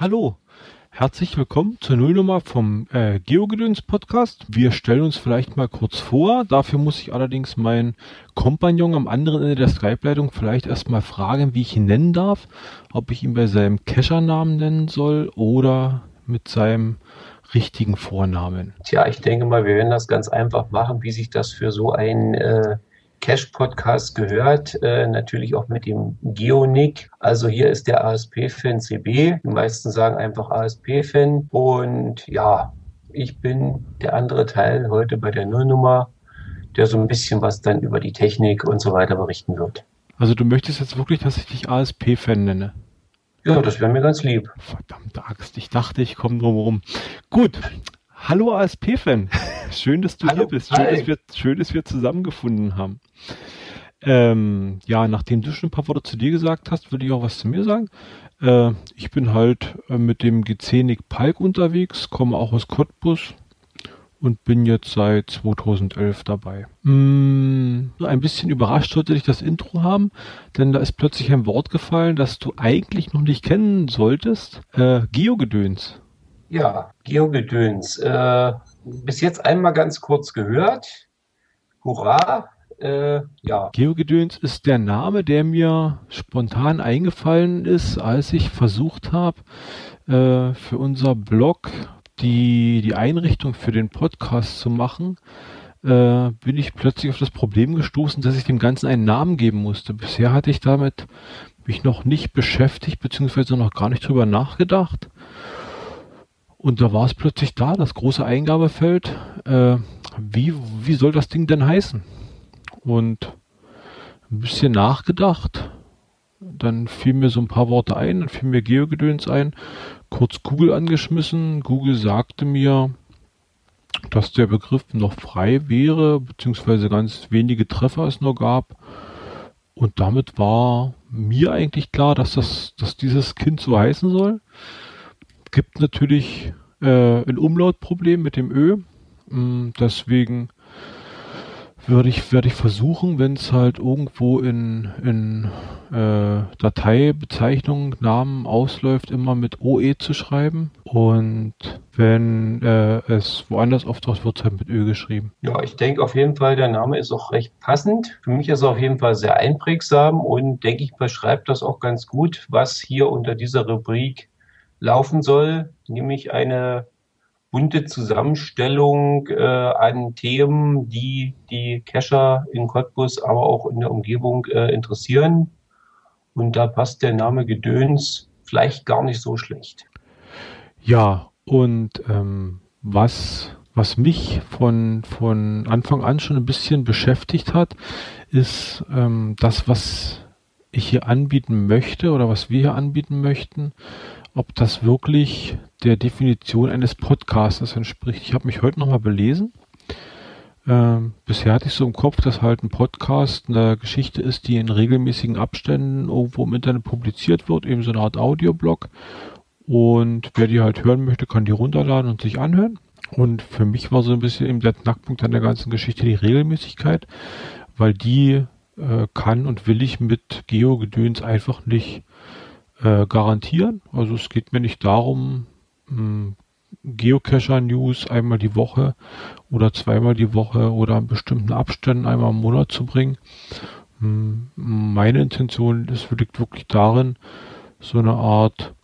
Hallo, herzlich willkommen zur Nullnummer vom äh, Geogedöns Podcast. Wir stellen uns vielleicht mal kurz vor. Dafür muss ich allerdings meinen Kompagnon am anderen Ende der Skype-Leitung vielleicht erstmal fragen, wie ich ihn nennen darf. Ob ich ihn bei seinem Kescher-Namen nennen soll oder mit seinem richtigen Vornamen. Tja, ich denke mal, wir werden das ganz einfach machen, wie sich das für so ein äh, Cash-Podcast gehört, äh, natürlich auch mit dem Geonic. Also hier ist der ASP-Fan CB. Die meisten sagen einfach ASP-Fan. Und ja, ich bin der andere Teil heute bei der Nullnummer, der so ein bisschen was dann über die Technik und so weiter berichten wird. Also du möchtest jetzt wirklich, dass ich dich ASP-Fan nenne? Ja, das wäre mir ganz lieb. Verdammte Axt, ich dachte, ich komme drum herum. Gut, hallo ASP-Fan. Schön, dass du Hallo. hier bist. Schön dass, wir, schön, dass wir zusammengefunden haben. Ähm, ja, nachdem du schon ein paar Worte zu dir gesagt hast, würde ich auch was zu mir sagen. Äh, ich bin halt äh, mit dem Gzenik Palk unterwegs, komme auch aus Cottbus und bin jetzt seit 2011 dabei. Mm, ein bisschen überrascht sollte ich das Intro haben, denn da ist plötzlich ein Wort gefallen, das du eigentlich noch nicht kennen solltest. Äh, Geogedöns. Ja, Geogedöns. Äh, bis jetzt einmal ganz kurz gehört. Hurra! Äh, ja. Geogedöns ist der Name, der mir spontan eingefallen ist, als ich versucht habe, äh, für unser Blog die, die Einrichtung für den Podcast zu machen. Äh, bin ich plötzlich auf das Problem gestoßen, dass ich dem Ganzen einen Namen geben musste. Bisher hatte ich damit mich noch nicht beschäftigt, beziehungsweise noch gar nicht drüber nachgedacht. Und da war es plötzlich da, das große Eingabefeld. Äh, wie, wie soll das Ding denn heißen? Und ein bisschen nachgedacht. Dann fiel mir so ein paar Worte ein, dann fiel mir Geogedöns ein, kurz Google angeschmissen. Google sagte mir, dass der Begriff noch frei wäre, beziehungsweise ganz wenige Treffer es nur gab. Und damit war mir eigentlich klar, dass das, dass dieses Kind so heißen soll gibt natürlich äh, ein Umlautproblem mit dem Ö. Mm, deswegen würde ich, werde ich versuchen, wenn es halt irgendwo in, in äh, Dateibezeichnungen, Namen ausläuft, immer mit OE zu schreiben. Und wenn äh, es woanders auftaucht, wird es halt mit Ö geschrieben. Ja, ich denke auf jeden Fall, der Name ist auch recht passend. Für mich ist er auf jeden Fall sehr einprägsam und denke ich, beschreibt das auch ganz gut, was hier unter dieser Rubrik laufen soll, nämlich eine bunte Zusammenstellung äh, an Themen, die die Cacher in Cottbus, aber auch in der Umgebung äh, interessieren. Und da passt der Name Gedöns vielleicht gar nicht so schlecht. Ja, und ähm, was, was mich von, von Anfang an schon ein bisschen beschäftigt hat, ist ähm, das, was ich hier anbieten möchte oder was wir hier anbieten möchten, ob das wirklich der Definition eines Podcasters entspricht. Ich habe mich heute nochmal belesen. Ähm, bisher hatte ich so im Kopf, dass halt ein Podcast eine Geschichte ist, die in regelmäßigen Abständen irgendwo im Internet publiziert wird, eben so eine Art Audioblog. Und wer die halt hören möchte, kann die runterladen und sich anhören. Und für mich war so ein bisschen eben der Knackpunkt an der ganzen Geschichte die Regelmäßigkeit, weil die äh, kann und will ich mit Geo-Gedöns einfach nicht äh, garantieren. Also es geht mir nicht darum, hm, Geocacher-News einmal die Woche oder zweimal die Woche oder an bestimmten Abständen einmal im Monat zu bringen. Hm, meine Intention ist wirklich, wirklich darin, so eine Art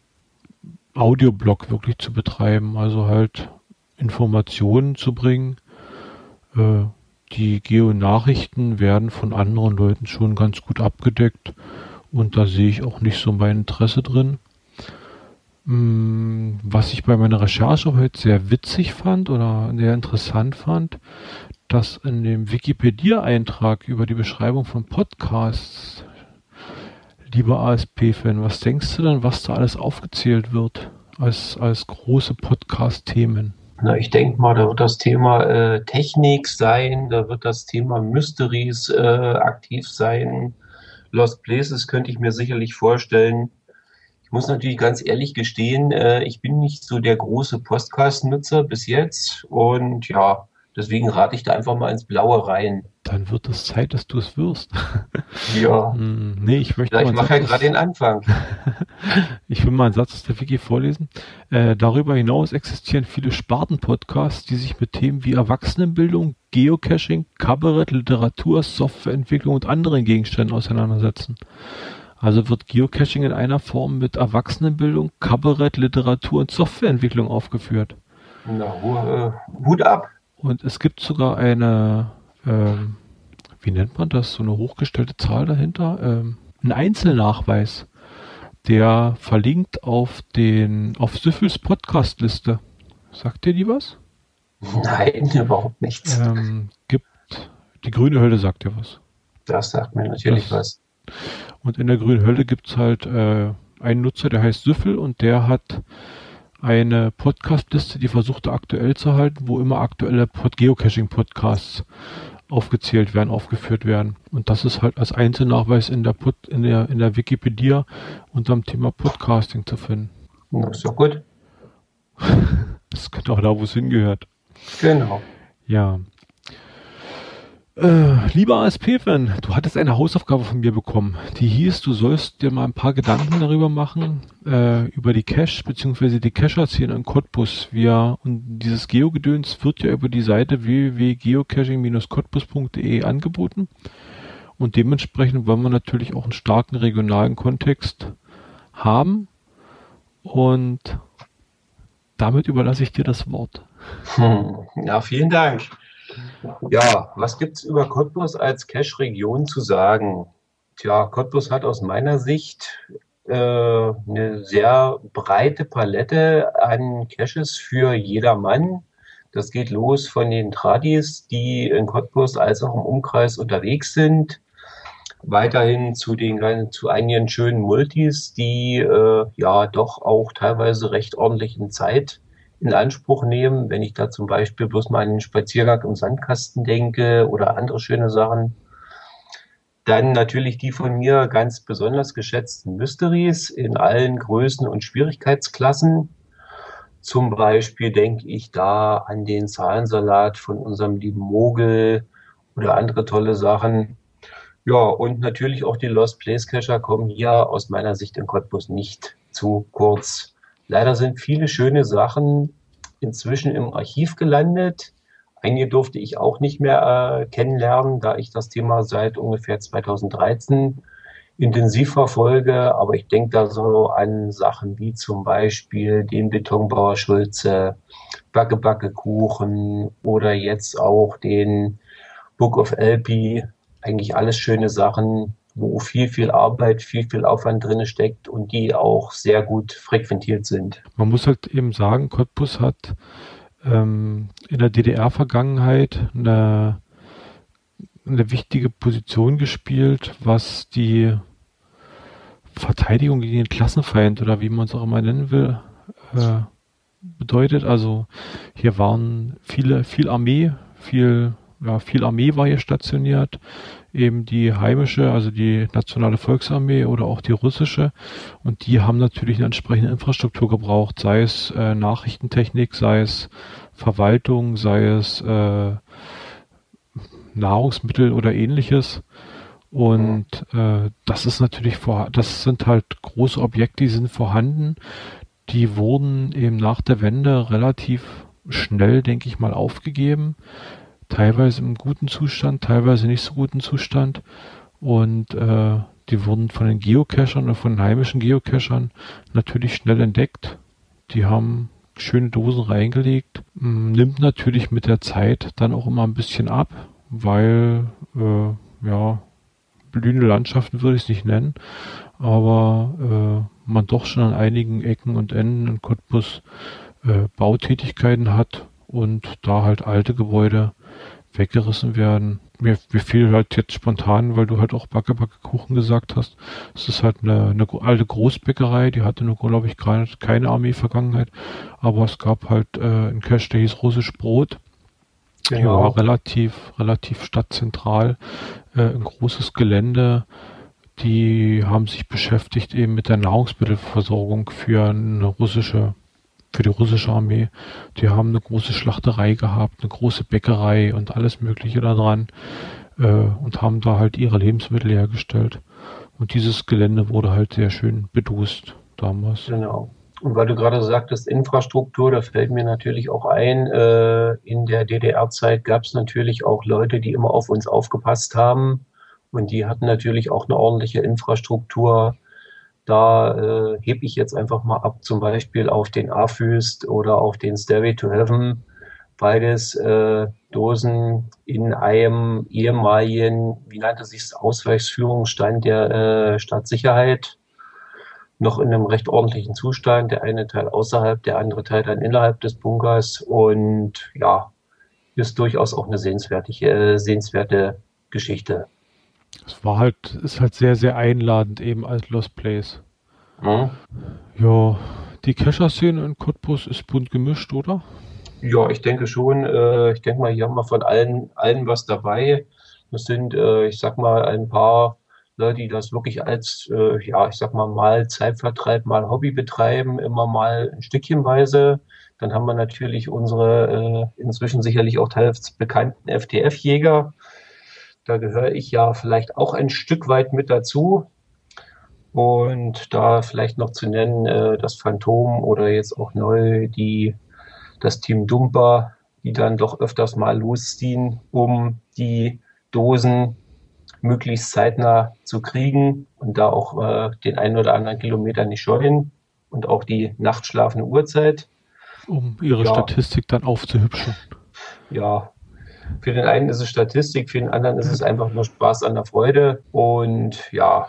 Audioblog wirklich zu betreiben, also halt Informationen zu bringen. Äh, die Geo-Nachrichten werden von anderen Leuten schon ganz gut abgedeckt und da sehe ich auch nicht so mein Interesse drin. Mm, was ich bei meiner Recherche heute sehr witzig fand oder sehr interessant fand, dass in dem Wikipedia-Eintrag über die Beschreibung von Podcasts, lieber ASP-Fan, was denkst du denn, was da alles aufgezählt wird als, als große Podcast-Themen? Na, ich denke mal, da wird das Thema äh, Technik sein, da wird das Thema Mysteries äh, aktiv sein, Lost Places könnte ich mir sicherlich vorstellen. Ich muss natürlich ganz ehrlich gestehen, äh, ich bin nicht so der große Podcast-Nutzer bis jetzt. Und ja, Deswegen rate ich da einfach mal ins Blaue rein. Dann wird es Zeit, dass du es wirst. Ja. Hm, nee, ich möchte Ja, ich mache ja gerade den Anfang. Ich will mal einen Satz aus der Wiki vorlesen. Äh, darüber hinaus existieren viele Sparten-Podcasts, die sich mit Themen wie Erwachsenenbildung, Geocaching, Kabarett, Literatur, Softwareentwicklung und anderen Gegenständen auseinandersetzen. Also wird Geocaching in einer Form mit Erwachsenenbildung, Kabarett, Literatur und Softwareentwicklung aufgeführt. Na, äh, Hut ab. Und es gibt sogar eine, ähm, wie nennt man das, so eine hochgestellte Zahl dahinter, ähm, ein Einzelnachweis, der verlinkt auf den, auf Süffels Podcast-Liste. Sagt dir die was? Nein, überhaupt nichts. Ähm, gibt, die grüne Hölle sagt dir was. Das sagt mir natürlich Das- was. Und in der grünen Hölle gibt's halt äh, einen Nutzer, der heißt Süffel und der hat eine Podcast-Liste, die versucht er aktuell zu halten, wo immer aktuelle Pod Geocaching-Podcasts aufgezählt werden, aufgeführt werden. Und das ist halt als Einzelnachweis in der, Pod in der, in der Wikipedia unter dem Thema Podcasting zu finden. Na, ist doch gut. Das ist genau da, wo es hingehört. Genau. Ja. Äh, lieber ASP-Fan, du hattest eine Hausaufgabe von mir bekommen. Die hieß, du sollst dir mal ein paar Gedanken darüber machen, äh, über die Cache bzw. die Cacher-Szene in Cottbus. Wir, und dieses Geogedöns wird ja über die Seite www.geocaching-cottbus.de angeboten. Und dementsprechend wollen wir natürlich auch einen starken regionalen Kontext haben. Und damit überlasse ich dir das Wort. Hm. Ja, vielen Dank. Ja, was gibt's über Cottbus als Cache-Region zu sagen? Tja, Cottbus hat aus meiner Sicht äh, eine sehr breite Palette an Caches für jedermann. Das geht los von den Tradis, die in Cottbus als auch im Umkreis unterwegs sind, weiterhin zu den zu einigen schönen Multis, die äh, ja doch auch teilweise recht ordentlichen Zeit in Anspruch nehmen, wenn ich da zum Beispiel bloß mal an den Spaziergang im Sandkasten denke oder andere schöne Sachen. Dann natürlich die von mir ganz besonders geschätzten Mysteries in allen Größen und Schwierigkeitsklassen. Zum Beispiel denke ich da an den Zahlensalat von unserem lieben Mogel oder andere tolle Sachen. Ja, und natürlich auch die Lost Place Cacher kommen hier aus meiner Sicht in Cottbus nicht zu kurz. Leider sind viele schöne Sachen inzwischen im Archiv gelandet. Einige durfte ich auch nicht mehr äh, kennenlernen, da ich das Thema seit ungefähr 2013 intensiv verfolge. Aber ich denke da so an Sachen wie zum Beispiel den Betonbauer Schulze, Backe Backe Kuchen oder jetzt auch den Book of Elpi. Eigentlich alles schöne Sachen, wo viel, viel Arbeit, viel, viel Aufwand drin steckt und die auch sehr gut frequentiert sind. Man muss halt eben sagen, Cottbus hat ähm, in der DDR-Vergangenheit eine, eine wichtige Position gespielt, was die Verteidigung gegen den Klassenfeind oder wie man es auch immer nennen will, äh, bedeutet. Also hier waren viele, viel Armee, viel, ja, viel Armee war hier stationiert, eben die heimische, also die nationale Volksarmee oder auch die russische. Und die haben natürlich eine entsprechende Infrastruktur gebraucht, sei es äh, Nachrichtentechnik, sei es Verwaltung, sei es äh, Nahrungsmittel oder ähnliches. Und äh, das ist natürlich vor, das sind halt große Objekte, die sind vorhanden. Die wurden eben nach der Wende relativ schnell, denke ich mal, aufgegeben. Teilweise im guten Zustand, teilweise nicht so guten Zustand. Und äh, die wurden von den Geocachern oder von den heimischen Geocachern natürlich schnell entdeckt. Die haben schöne Dosen reingelegt. Nimmt natürlich mit der Zeit dann auch immer ein bisschen ab, weil äh, ja blühende Landschaften würde ich es nicht nennen, aber äh, man doch schon an einigen Ecken und Enden in Cottbus äh, Bautätigkeiten hat und da halt alte Gebäude weggerissen werden. Mir, mir fiel halt jetzt spontan, weil du halt auch Backe Backe Kuchen gesagt hast. Es ist halt eine, eine alte Großbäckerei, die hatte nur, glaube ich, keine, keine Armee-Vergangenheit, aber es gab halt äh, einen Cache, der hieß Russisch Brot. Die war relativ, relativ stadtzentral, äh, ein großes Gelände. Die haben sich beschäftigt eben mit der Nahrungsmittelversorgung für eine russische für die russische Armee. Die haben eine große Schlachterei gehabt, eine große Bäckerei und alles Mögliche da dran äh, und haben da halt ihre Lebensmittel hergestellt. Und dieses Gelände wurde halt sehr schön bedust damals. Genau. Und weil du gerade sagtest, Infrastruktur, da fällt mir natürlich auch ein, äh, in der DDR-Zeit gab es natürlich auch Leute, die immer auf uns aufgepasst haben. Und die hatten natürlich auch eine ordentliche Infrastruktur. Da äh, hebe ich jetzt einfach mal ab, zum Beispiel auf den Afüst oder auf den Stairway to Heaven. Beides äh, Dosen in einem ehemaligen, wie nannte sich es, Ausweichsführungsstand der äh, Stadtsicherheit noch in einem recht ordentlichen Zustand. Der eine Teil außerhalb, der andere Teil dann innerhalb des Bunkers. Und ja, ist durchaus auch eine sehenswerte, äh, sehenswerte Geschichte. Es war halt, ist halt sehr, sehr einladend eben als Lost Place. Mhm. Ja, die Kescher-Szene in Cottbus ist bunt gemischt, oder? Ja, ich denke schon. Äh, ich denke mal, hier haben wir von allen, allen was dabei. Das sind, äh, ich sag mal, ein paar ne, die das wirklich als, äh, ja, ich sag mal, mal Zeitvertreib, mal Hobby betreiben, immer mal ein Stückchenweise. Dann haben wir natürlich unsere äh, inzwischen sicherlich auch teils bekannten FTF-Jäger. Da gehöre ich ja vielleicht auch ein Stück weit mit dazu. Und da vielleicht noch zu nennen, äh, das Phantom oder jetzt auch neu die, das Team Dumper, die dann doch öfters mal losziehen, um die Dosen möglichst zeitnah zu kriegen und da auch äh, den einen oder anderen Kilometer nicht scheuen und auch die nachtschlafende Uhrzeit. Um ihre ja. Statistik dann aufzuhübschen. Ja, für den einen ist es Statistik, für den anderen ist es einfach nur Spaß an der Freude und ja.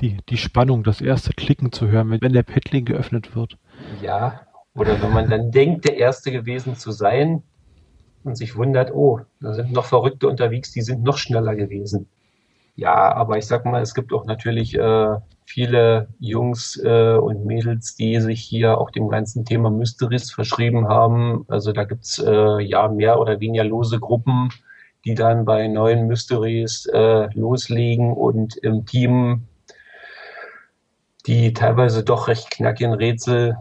Die, die Spannung, das erste Klicken zu hören, wenn, wenn der Paddling geöffnet wird. Ja, oder wenn man dann denkt, der Erste gewesen zu sein und sich wundert, oh, da sind noch Verrückte unterwegs, die sind noch schneller gewesen. Ja, aber ich sag mal, es gibt auch natürlich äh, viele Jungs äh, und Mädels, die sich hier auch dem ganzen Thema Mysteries verschrieben haben. Also da gibt's äh, ja mehr oder weniger lose Gruppen, die dann bei neuen Mysteries äh, loslegen und im Team die teilweise doch recht knackigen Rätsel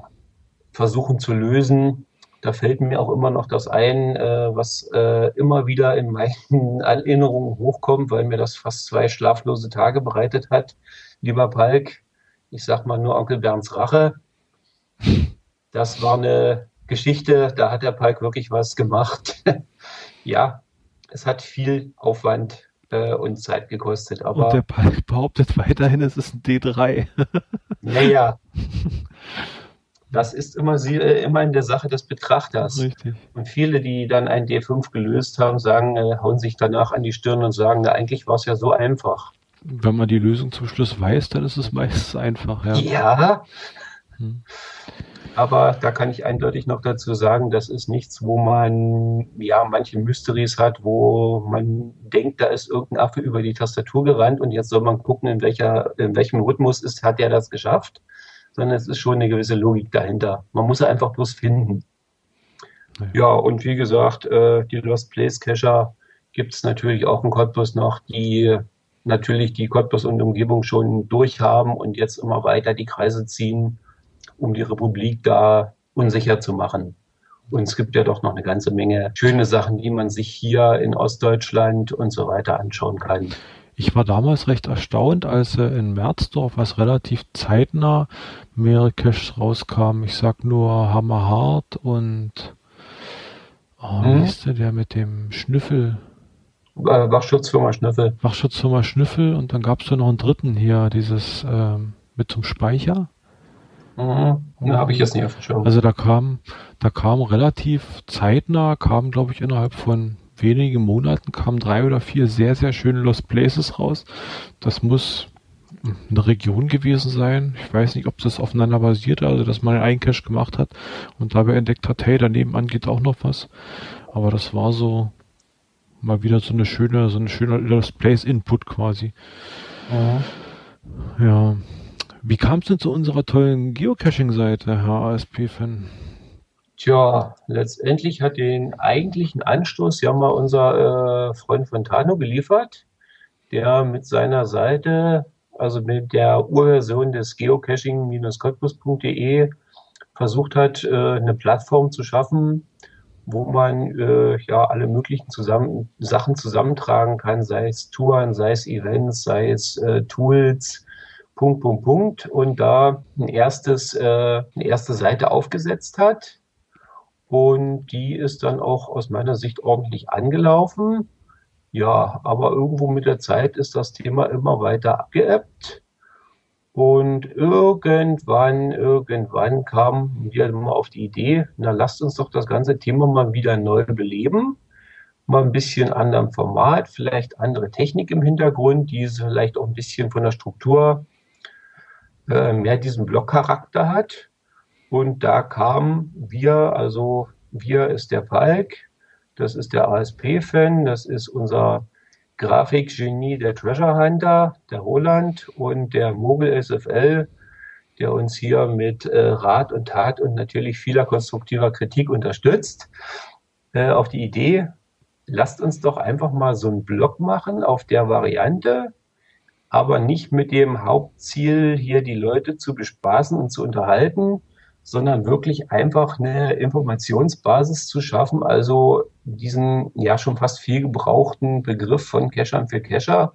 versuchen zu lösen da fällt mir auch immer noch das ein, äh, was äh, immer wieder in meinen Erinnerungen hochkommt, weil mir das fast zwei schlaflose Tage bereitet hat. Lieber Palk, ich sag mal nur Onkel Bernds Rache. Das war eine Geschichte, da hat der Palk wirklich was gemacht. ja, es hat viel Aufwand äh, und Zeit gekostet. Aber und der Palk behauptet weiterhin, es ist ein D3. naja. Das ist immer, äh, immer in der Sache des Betrachters. Richtig. Und viele, die dann ein D5 gelöst haben, sagen, äh, hauen sich danach an die Stirn und sagen, na, eigentlich war es ja so einfach. Wenn man die Lösung zum Schluss weiß, dann ist es meistens einfach. Ja. ja. Hm. Aber da kann ich eindeutig noch dazu sagen, das ist nichts, wo man ja manche Mysteries hat, wo man denkt, da ist irgendein Affe über die Tastatur gerannt und jetzt soll man gucken, in welcher, in welchem Rhythmus ist, hat der das geschafft sondern es ist schon eine gewisse Logik dahinter. Man muss sie einfach bloß finden. Ja, ja und wie gesagt, äh, die Lost Place Cacher gibt es natürlich auch in Cottbus noch, die natürlich die Cottbus und Umgebung schon durchhaben und jetzt immer weiter die Kreise ziehen, um die Republik da unsicher zu machen. Und es gibt ja doch noch eine ganze Menge schöne Sachen, die man sich hier in Ostdeutschland und so weiter anschauen kann. Ich war damals recht erstaunt, als äh, in Merzdorf, was relativ zeitnah mehrere Caches rauskamen. Ich sag nur Hammerhart und oh, hm? wie ist der, der mit dem Schnüffel? Äh, Wachschutzfirma Schnüffel. Wachschutzfirma Schnüffel und dann gab es da noch einen dritten hier, dieses ähm, mit zum Speicher. Mhm. Da habe ich jetzt nicht auf dem Schirm. Also da kam, da kam relativ zeitnah, kam glaube ich innerhalb von wenigen Monaten kamen drei oder vier sehr, sehr schöne Lost Places raus. Das muss eine Region gewesen sein. Ich weiß nicht, ob das aufeinander basiert, also dass man einen Cache gemacht hat und dabei entdeckt hat, hey, daneben an geht auch noch was. Aber das war so mal wieder so eine schöne, so eine schöne Lost Place Input quasi. Mhm. Ja. Wie kam es denn zu unserer tollen Geocaching-Seite, Herr ASP-Fan? Tja, letztendlich hat den eigentlichen Anstoß ja mal unser äh, Freund Fontano geliefert, der mit seiner Seite, also mit der Urversion des geocaching-cottbus.de, versucht hat, äh, eine Plattform zu schaffen, wo man äh, ja alle möglichen zusammen, Sachen zusammentragen kann, sei es Touren, sei es Events, sei es äh, Tools, Punkt, Punkt, Punkt. Und da ein erstes, äh, eine erste Seite aufgesetzt hat. Und die ist dann auch aus meiner Sicht ordentlich angelaufen. Ja, aber irgendwo mit der Zeit ist das Thema immer weiter abgeebbt. Und irgendwann, irgendwann kamen wir mal auf die Idee, na lasst uns doch das ganze Thema mal wieder neu beleben. Mal ein bisschen anderem Format, vielleicht andere Technik im Hintergrund, die vielleicht auch ein bisschen von der Struktur äh, mehr diesen Blockcharakter hat. Und da kamen wir, also wir ist der Falk, das ist der ASP-Fan, das ist unser Grafikgenie der Treasure Hunter, der Roland und der Mogel SFL, der uns hier mit äh, Rat und Tat und natürlich vieler konstruktiver Kritik unterstützt, äh, auf die Idee, lasst uns doch einfach mal so einen Blog machen auf der Variante, aber nicht mit dem Hauptziel, hier die Leute zu bespaßen und zu unterhalten, sondern wirklich einfach eine Informationsbasis zu schaffen, also diesen ja schon fast viel gebrauchten Begriff von Cachern für Cacher.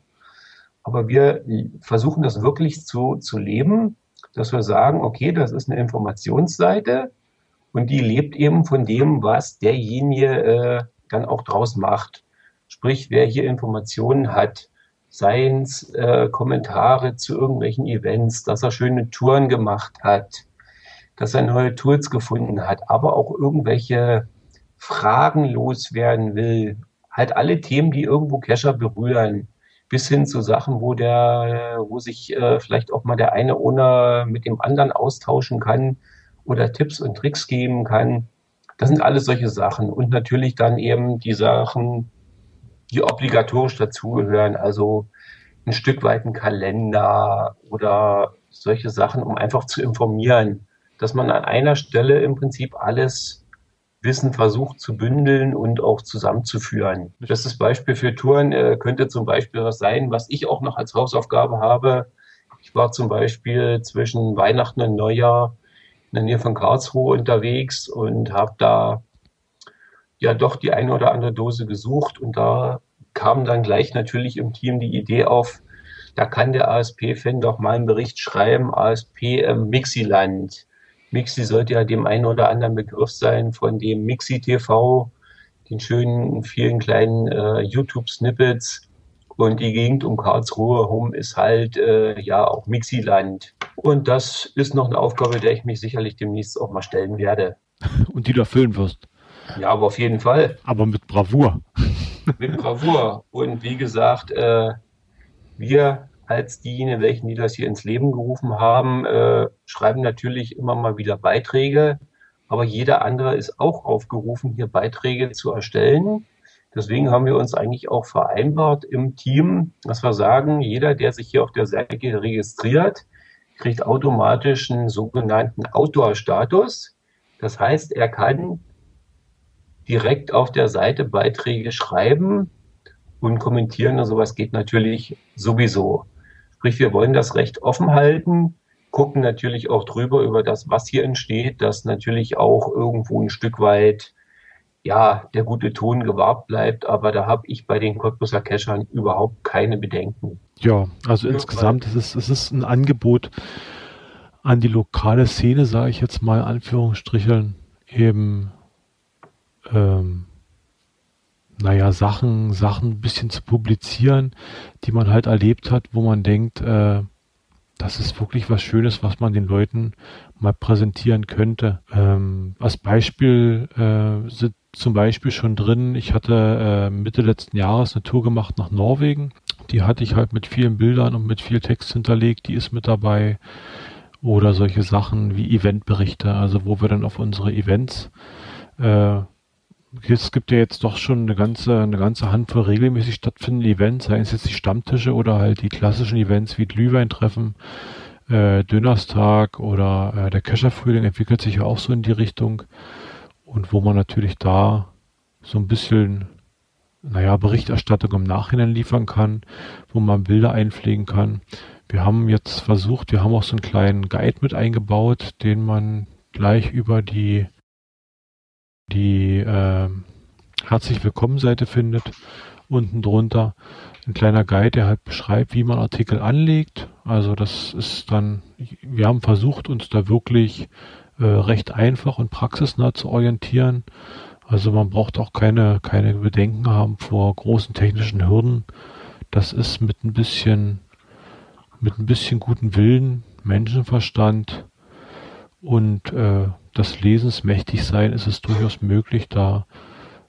Aber wir versuchen das wirklich zu, zu leben, dass wir sagen, okay, das ist eine Informationsseite und die lebt eben von dem, was derjenige äh, dann auch draus macht. Sprich, wer hier Informationen hat, seien äh, Kommentare zu irgendwelchen Events, dass er schöne Touren gemacht hat, dass er neue Tools gefunden hat, aber auch irgendwelche Fragen loswerden will. Halt alle Themen, die irgendwo Cacher berühren, bis hin zu Sachen, wo der, wo sich äh, vielleicht auch mal der eine ohne mit dem anderen austauschen kann oder Tipps und Tricks geben kann. Das sind alles solche Sachen. Und natürlich dann eben die Sachen, die obligatorisch dazugehören, also ein Stück weit ein Kalender oder solche Sachen, um einfach zu informieren dass man an einer Stelle im Prinzip alles Wissen versucht zu bündeln und auch zusammenzuführen. Das ist Beispiel für Touren äh, könnte zum Beispiel was sein, was ich auch noch als Hausaufgabe habe. Ich war zum Beispiel zwischen Weihnachten und Neujahr in der Nähe von Karlsruhe unterwegs und habe da ja doch die eine oder andere Dose gesucht und da kam dann gleich natürlich im Team die Idee auf, da kann der ASP-Fan doch mal einen Bericht schreiben, ASP im Mixiland. Mixi sollte ja dem einen oder anderen Begriff sein von dem Mixi TV, den schönen vielen kleinen äh, YouTube-Snippets. Und die Gegend um Karlsruhe herum ist halt äh, ja auch Mixiland. Und das ist noch eine Aufgabe, der ich mich sicherlich demnächst auch mal stellen werde. Und die du erfüllen wirst. Ja, aber auf jeden Fall. Aber mit Bravour. mit Bravour. Und wie gesagt, äh, wir als diejenigen, welchen die das hier ins Leben gerufen haben, äh, schreiben natürlich immer mal wieder Beiträge. Aber jeder andere ist auch aufgerufen, hier Beiträge zu erstellen. Deswegen haben wir uns eigentlich auch vereinbart im Team, dass wir sagen, jeder, der sich hier auf der Seite registriert, kriegt automatisch einen sogenannten Outdoor-Status. Das heißt, er kann direkt auf der Seite Beiträge schreiben und kommentieren und sowas geht natürlich sowieso. Sprich, wir wollen das Recht offen halten, gucken natürlich auch drüber über das, was hier entsteht, dass natürlich auch irgendwo ein Stück weit ja, der gute Ton gewahrt bleibt, aber da habe ich bei den Cottbuser Cachern überhaupt keine Bedenken. Ja, also ja, insgesamt ist es, es ist ein Angebot an die lokale Szene, sage ich jetzt mal, Anführungsstricheln, eben ähm, naja, Sachen, Sachen ein bisschen zu publizieren, die man halt erlebt hat, wo man denkt, äh, das ist wirklich was Schönes, was man den Leuten mal präsentieren könnte. Ähm, als Beispiel äh, sind zum Beispiel schon drin, ich hatte äh, Mitte letzten Jahres eine Tour gemacht nach Norwegen. Die hatte ich halt mit vielen Bildern und mit viel Text hinterlegt, die ist mit dabei. Oder solche Sachen wie Eventberichte, also wo wir dann auf unsere Events äh, es gibt ja jetzt doch schon eine ganze, eine ganze Handvoll regelmäßig stattfindende Events, seien es jetzt die Stammtische oder halt die klassischen Events wie Glühweintreffen, äh, Dönerstag oder äh, der Kescherfrühling entwickelt sich ja auch so in die Richtung. Und wo man natürlich da so ein bisschen, naja, Berichterstattung im Nachhinein liefern kann, wo man Bilder einpflegen kann. Wir haben jetzt versucht, wir haben auch so einen kleinen Guide mit eingebaut, den man gleich über die, die äh, Herzlich Willkommen Seite findet. Unten drunter ein kleiner Guide, der halt beschreibt, wie man Artikel anlegt. Also das ist dann, wir haben versucht, uns da wirklich äh, recht einfach und praxisnah zu orientieren. Also man braucht auch keine, keine Bedenken haben vor großen technischen Hürden. Das ist mit ein bisschen, mit ein bisschen guten Willen, Menschenverstand und äh, das Lesensmächtig sein, ist es durchaus möglich, da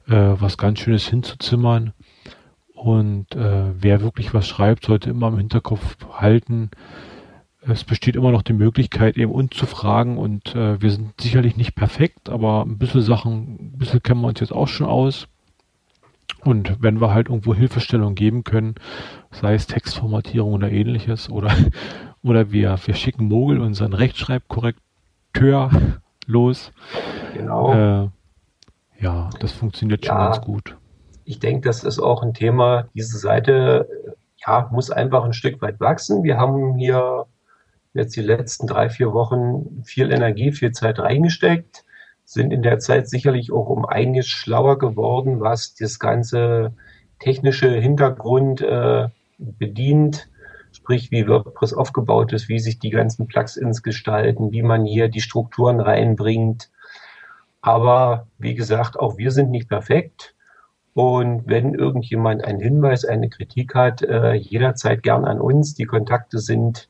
äh, was ganz Schönes hinzuzimmern. Und äh, wer wirklich was schreibt, sollte immer im Hinterkopf halten, es besteht immer noch die Möglichkeit, eben uns zu fragen und äh, wir sind sicherlich nicht perfekt, aber ein bisschen Sachen, ein bisschen kennen wir uns jetzt auch schon aus. Und wenn wir halt irgendwo Hilfestellung geben können, sei es Textformatierung oder ähnliches, oder, oder wir, wir schicken Mogel unseren Rechtschreibkorrekteur los. Genau. Äh, ja, das funktioniert ja, schon ganz gut. Ich denke, das ist auch ein Thema. Diese Seite ja, muss einfach ein Stück weit wachsen. Wir haben hier jetzt die letzten drei, vier Wochen viel Energie, viel Zeit reingesteckt, sind in der Zeit sicherlich auch um einiges schlauer geworden, was das ganze technische Hintergrund äh, bedient, sprich wie WordPress aufgebaut ist, wie sich die ganzen Plugins gestalten, wie man hier die Strukturen reinbringt, aber wie gesagt, auch wir sind nicht perfekt. Und wenn irgendjemand einen Hinweis, eine Kritik hat, äh, jederzeit gern an uns. Die Kontakte sind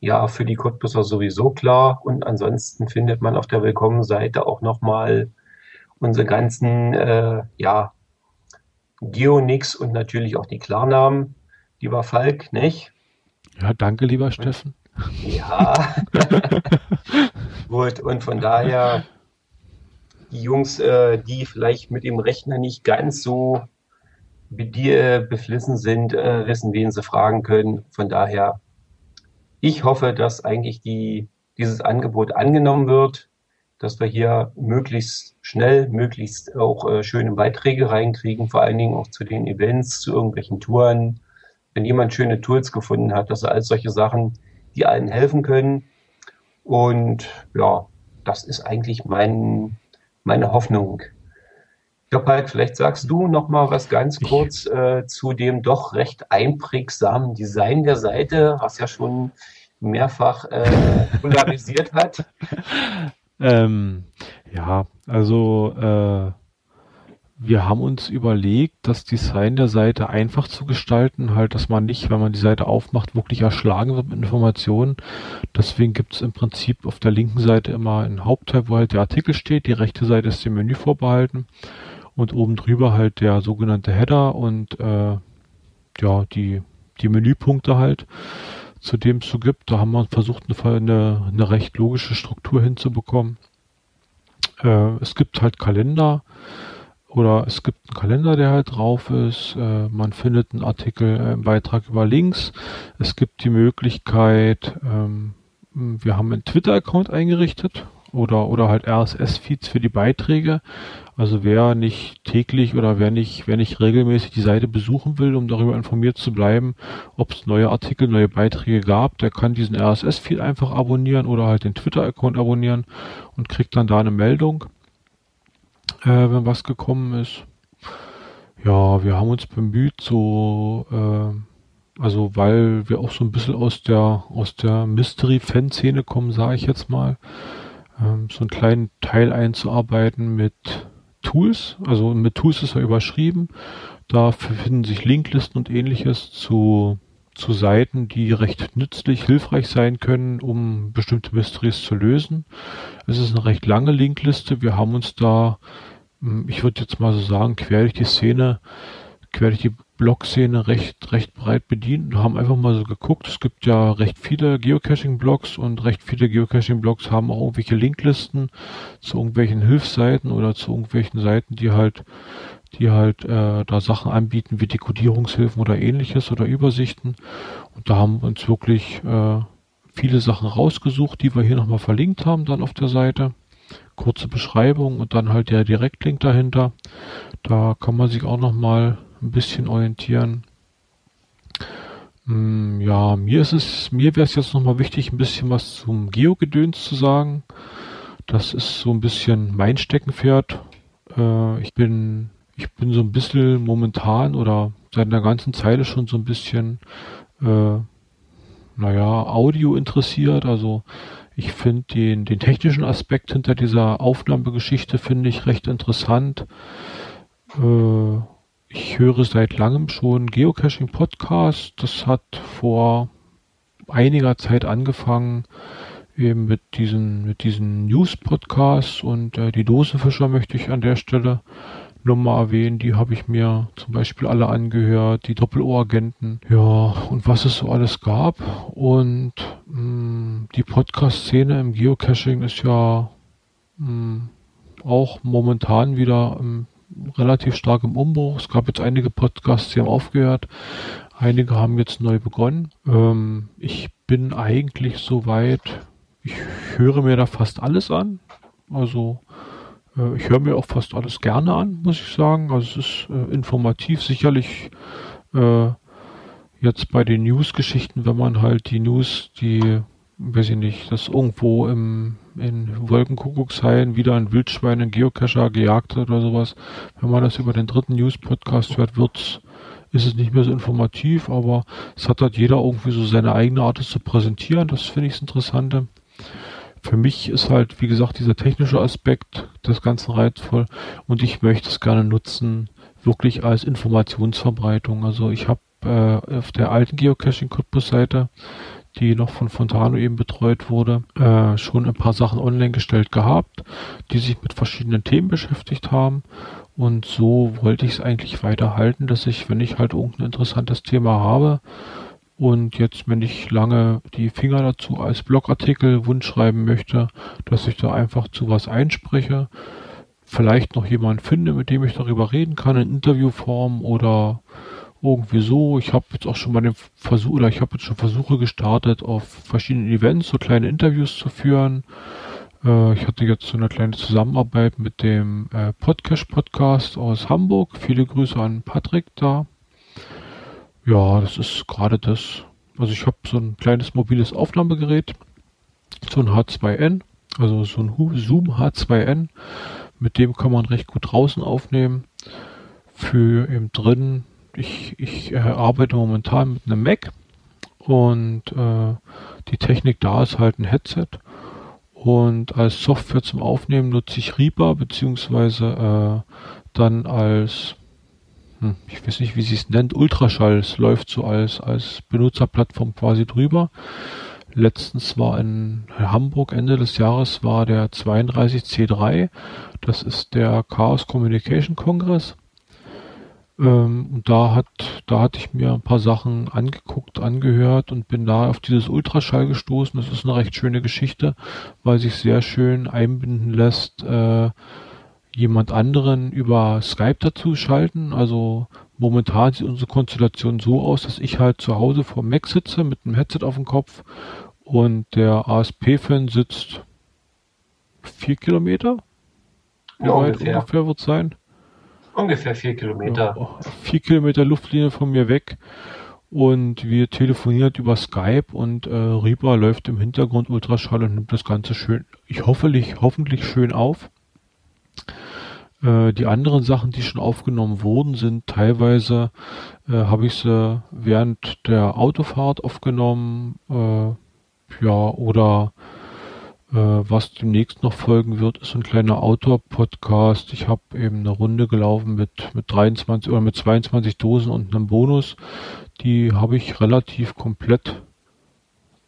ja für die Codebuster sowieso klar. Und ansonsten findet man auf der Willkommenseite auch nochmal unsere ganzen äh, ja, Geonix und natürlich auch die Klarnamen. Lieber Falk, nicht? Ja, danke, lieber Steffen. Ja. Gut, und von daher die Jungs, äh, die vielleicht mit dem Rechner nicht ganz so wie dir beflissen sind, äh, wissen, wen sie fragen können. Von daher, ich hoffe, dass eigentlich die, dieses Angebot angenommen wird, dass wir hier möglichst schnell, möglichst auch äh, schöne Beiträge reinkriegen, vor allen Dingen auch zu den Events, zu irgendwelchen Touren. Wenn jemand schöne Tools gefunden hat, dass er all solche Sachen, die allen helfen können. Und ja, das ist eigentlich mein, meine Hoffnung. Ich glaube halt, vielleicht sagst du noch mal was ganz kurz äh, zu dem doch recht einprägsamen Design der Seite, was ja schon mehrfach äh, polarisiert hat. Ähm, ja, also äh, wir haben uns überlegt, das Design der Seite einfach zu gestalten, halt, dass man nicht, wenn man die Seite aufmacht, wirklich erschlagen wird mit Informationen. Deswegen gibt es im Prinzip auf der linken Seite immer einen Hauptteil, wo halt der Artikel steht, die rechte Seite ist dem Menü vorbehalten und oben drüber halt der sogenannte Header und äh, ja, die, die Menüpunkte halt, zu dem es so gibt. Da haben wir versucht, eine, eine recht logische Struktur hinzubekommen. Äh, es gibt halt Kalender, oder es gibt einen Kalender, der halt drauf ist. Äh, man findet einen Artikel äh, im Beitrag über Links. Es gibt die Möglichkeit, ähm, wir haben einen Twitter-Account eingerichtet oder, oder halt RSS-Feeds für die Beiträge. Also wer nicht täglich oder wer nicht, wer nicht regelmäßig die Seite besuchen will, um darüber informiert zu bleiben, ob es neue Artikel, neue Beiträge gab, der kann diesen RSS-Feed einfach abonnieren oder halt den Twitter-Account abonnieren und kriegt dann da eine Meldung äh, wenn was gekommen ist. Ja, wir haben uns bemüht, so, äh, also weil wir auch so ein bisschen aus der, aus der Mystery-Fan-Szene kommen, sage ich jetzt mal, ähm, so einen kleinen Teil einzuarbeiten mit Tools. Also mit Tools ist er überschrieben. Da finden sich Linklisten und ähnliches zu zu Seiten, die recht nützlich, hilfreich sein können, um bestimmte Mysteries zu lösen. Es ist eine recht lange Linkliste. Wir haben uns da, hm, ich würde jetzt mal so sagen, quer durch die Szene, quer durch die Blog-Szene recht, recht breit bedient und haben einfach mal so geguckt. Es gibt ja recht viele Geocaching-Blogs und recht viele Geocaching-Blogs haben auch irgendwelche Linklisten zu irgendwelchen Hilfsseiten oder zu irgendwelchen Seiten, die halt die halt äh, da Sachen anbieten wie Dekodierungshilfen oder ähnliches oder Übersichten. Und da haben wir uns wirklich äh, viele Sachen rausgesucht, die wir hier nochmal verlinkt haben dann auf der Seite. Kurze Beschreibung und dann halt der Direktlink dahinter. Da kann man sich auch nochmal ein bisschen orientieren. Hm, ja, mir ist es, mir wäre es jetzt nochmal wichtig, ein bisschen was zum Geogedöns zu sagen. Das ist so ein bisschen mein Steckenpferd. Äh, ich bin, ich bin so ein bisschen momentan oder seit einer ganzen Zeile schon so ein bisschen, äh, naja, Audio interessiert. Also ich finde den, den technischen Aspekt hinter dieser Aufnahmegeschichte finde ich recht interessant. Äh, ich höre seit langem schon Geocaching Podcast. Das hat vor einiger Zeit angefangen eben mit diesen mit diesen News Podcasts und äh, die Dosenfischer möchte ich an der Stelle Nummer erwähnen, die habe ich mir zum Beispiel alle angehört, die Doppelohragenten, ja, und was es so alles gab. Und mh, mm, die Podcast-Szene im Geocaching ist ja mh, mm, auch momentan wieder ähm, relativ stark im Umbruch. Es gab jetzt einige Podcasts, die haben aufgehört. Einige haben jetzt neu begonnen. Ähm, ich bin eigentlich soweit, ich höre mir da fast alles an. Also äh, ich höre mir auch fast alles gerne an, muss ich sagen. Also es ist äh, informativ sicherlich äh, jetzt bei den News-Geschichten, wenn man halt die News, die, weiß ich nicht, dass irgendwo im, in Wolkenkuckuckshain wieder ein Wildschwein, ein Geocacher gejagt hat oder sowas, wenn man das über den dritten News-Podcast hört, wird's ist es nicht mehr so informativ, aber es hat halt jeder irgendwie so seine eigene Art, es zu präsentieren. Das finde ich das Interessante für mich ist halt, wie gesagt, dieser technische Aspekt des Ganzen reizvoll und ich möchte es gerne nutzen, wirklich als Informationsverbreitung. Also ich habe äh, auf der alten Geocaching Cottbus Seite, die noch von Fontano eben betreut wurde, äh, schon ein paar Sachen online gestellt gehabt, die sich mit verschiedenen Themen beschäftigt haben. Und so wollte ich es eigentlich weiterhalten, dass ich, wenn ich halt irgendein interessantes Thema habe, und jetzt, wenn ich lange die Finger dazu als Blogartikel Wunsch schreiben möchte, dass ich da einfach zu was einspreche, vielleicht noch jemanden finde, mit dem ich darüber reden kann, in Interviewform oder irgendwie so. Ich habe jetzt auch schon mal den Versuch, oder ich habe jetzt schon Versuche gestartet, auf verschiedenen Events so kleine Interviews zu führen. Äh, ich hatte jetzt so eine kleine Zusammenarbeit mit dem äh, Podcast Podcast aus Hamburg. Viele Grüße an Patrick da. Ja, das ist gerade das. Also ich habe so ein kleines mobiles Aufnahmegerät, so ein H2N, also so ein Zoom H2N. Mit dem kann man recht gut draußen aufnehmen. Für eben drin, ich, ich äh, arbeite momentan mit einem Mac und äh, die Technik da ist halt ein Headset. Und als Software zum Aufnehmen nutze ich Reaper, beziehungsweise äh, dann als hm, ich weiß nicht, wie sie es nennt, Ultraschall. Es läuft so als, als Benutzerplattform quasi drüber. Letztens war in Hamburg Ende des Jahres war der 32C3. Das ist der Chaos Communication Congress. Ähm, und da hat, da hatte ich mir ein paar Sachen angeguckt, angehört und bin da auf dieses Ultraschall gestoßen. Das ist eine recht schöne Geschichte, weil sich sehr schön einbinden lässt, äh, jemand anderen über Skype dazu schalten. Also momentan sieht unsere Konstellation so aus, dass ich halt zu Hause vor Mac sitze mit einem Headset auf dem Kopf und der ASP-Fan sitzt vier Kilometer. Wie ja, weit ungefähr, ungefähr wird es sein? Ungefähr vier Kilometer. Ja, vier Kilometer Luftlinie von mir weg. Und wir telefonieren über Skype und äh, Reaper läuft im Hintergrund Ultraschall und nimmt das Ganze schön, ich hoffentlich, hoffentlich schön auf. Äh, die anderen Sachen, die schon aufgenommen wurden, sind teilweise, äh, habe ich sie während der Autofahrt aufgenommen, äh, ja, oder äh, was demnächst noch folgen wird, ist ein kleiner Outdoor-Podcast. Ich habe eben eine Runde gelaufen mit, mit 23 oder mit 22 Dosen und einem Bonus. Die habe ich relativ komplett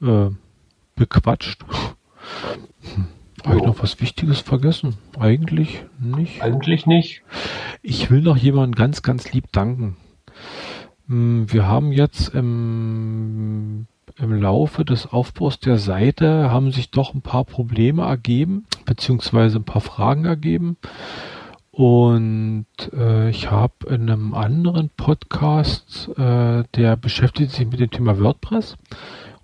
äh, bequatscht. Habe ich noch was Wichtiges vergessen? Eigentlich nicht. Eigentlich nicht. Ich will noch jemanden ganz, ganz lieb danken. Hm, wir haben jetzt im, im Laufe des Aufbaus der Seite haben sich doch ein paar Probleme ergeben, beziehungsweise ein paar Fragen ergeben. Und äh, ich habe in einem anderen Podcast, äh, der beschäftigt sich mit dem Thema WordPress,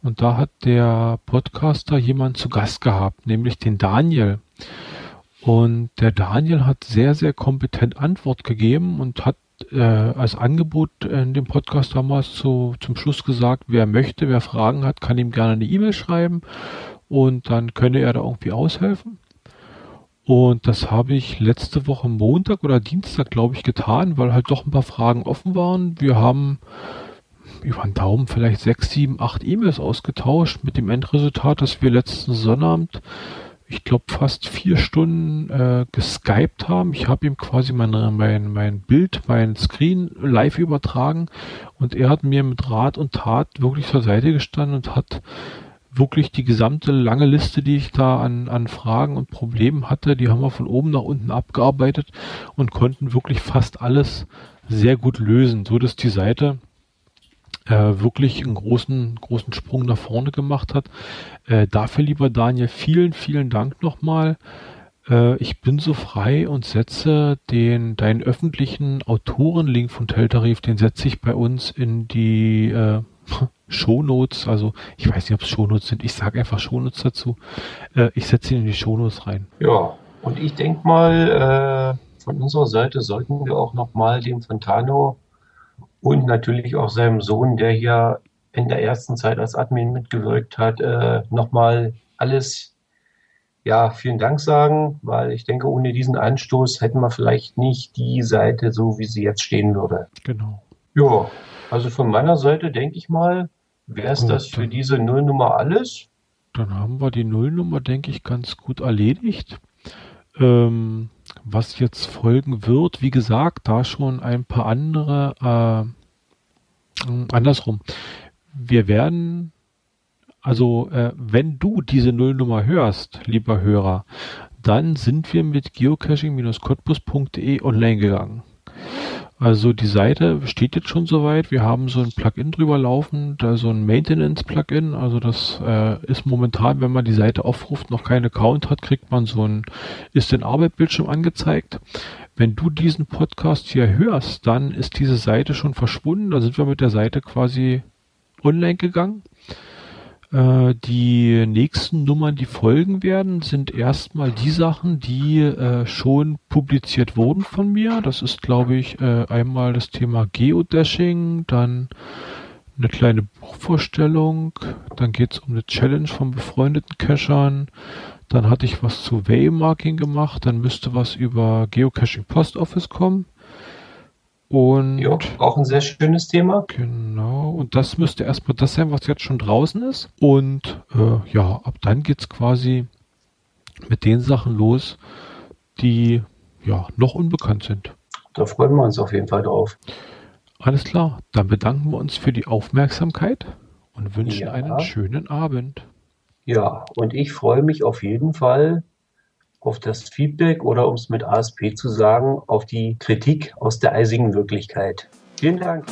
und da hat der Podcaster jemand zu Gast gehabt, nämlich den Daniel. Und der Daniel hat sehr, sehr kompetent Antwort gegeben und hat äh, als Angebot in dem Podcast damals zu, zum Schluss gesagt, wer möchte, wer Fragen hat, kann ihm gerne eine E-Mail schreiben und dann könne er da irgendwie aushelfen. Und das habe ich letzte Woche Montag oder Dienstag, glaube ich, getan, weil halt doch ein paar Fragen offen waren. Wir haben über den Daumen vielleicht sechs, sieben, acht E-Mails ausgetauscht mit dem Endresultat, dass wir letzten Sonnabend, ich glaube, fast vier Stunden äh, geskypt haben. Ich habe ihm quasi meine, mein, mein Bild, mein Screen live übertragen und er hat mir mit Rat und Tat wirklich zur Seite gestanden und hat wirklich die gesamte lange Liste, die ich da an, an Fragen und Problemen hatte, die haben wir von oben nach unten abgearbeitet und konnten wirklich fast alles sehr gut lösen, so dass die Seite äh, wirklich einen großen, großen Sprung nach vorne gemacht hat. Äh, dafür, lieber Daniel, vielen, vielen Dank nochmal. Äh, ich bin so frei und setze den, deinen öffentlichen Autorenlink von Teltarif, den setze ich bei uns in die äh, Shownotes, also ich weiß nicht, ob es Shownotes sind, ich sage einfach Shownotes dazu. Äh, ich setze ihn in die Shownotes rein. Ja, und ich denke mal, äh, von unserer Seite sollten wir auch nochmal dem Fontano und natürlich auch seinem Sohn, der hier in der ersten Zeit als Admin mitgewirkt hat, äh, nochmal alles, ja, vielen Dank sagen, weil ich denke, ohne diesen Anstoß hätten wir vielleicht nicht die Seite so, wie sie jetzt stehen würde. Genau. Ja, also von meiner Seite denke ich mal, wäre es das für diese Nullnummer alles. Dann haben wir die Nullnummer, denke ich, ganz gut erledigt. Ähm, was jetzt folgen wird, wie gesagt, da schon ein paar andere, äh, andersrum. Wir werden, also äh, wenn du diese Nullnummer hörst, lieber Hörer, dann sind wir mit geocaching-cottbus.de online gegangen. Also die Seite steht jetzt schon soweit. Wir haben so ein Plugin drüber laufen, da so ein Maintenance-Plugin. Also das äh, ist momentan, wenn man die Seite aufruft, noch keinen Account hat, kriegt man so ein ist in Arbeit-Bildschirm angezeigt. Wenn du diesen Podcast hier hörst, dann ist diese Seite schon verschwunden. Da sind wir mit der Seite quasi online gegangen. Äh, die nächsten Nummern, die folgen werden, sind erstmal die Sachen, die äh, schon publiziert wurden von mir. Das ist, glaube ich, äh, einmal das Thema Geodashing, dann eine kleine Buchvorstellung, dann geht es um eine Challenge von befreundeten Cachern, dann hatte ich was zu Waymarking gemacht, dann müsste was über Geocaching Post Office kommen. Und ja, auch ein sehr schönes Thema. Genau. Und das müsste erstmal das sein, was jetzt schon draußen ist. Und äh, ja, ab dann geht es quasi mit den Sachen los, die ja noch unbekannt sind. Da freuen wir uns auf jeden Fall drauf. Alles klar. Dann bedanken wir uns für die Aufmerksamkeit und wünschen ja. einen schönen Abend. Ja, und ich freue mich auf jeden Fall auf das Feedback oder um es mit ASP zu sagen, auf die Kritik aus der eisigen Wirklichkeit. Vielen Dank.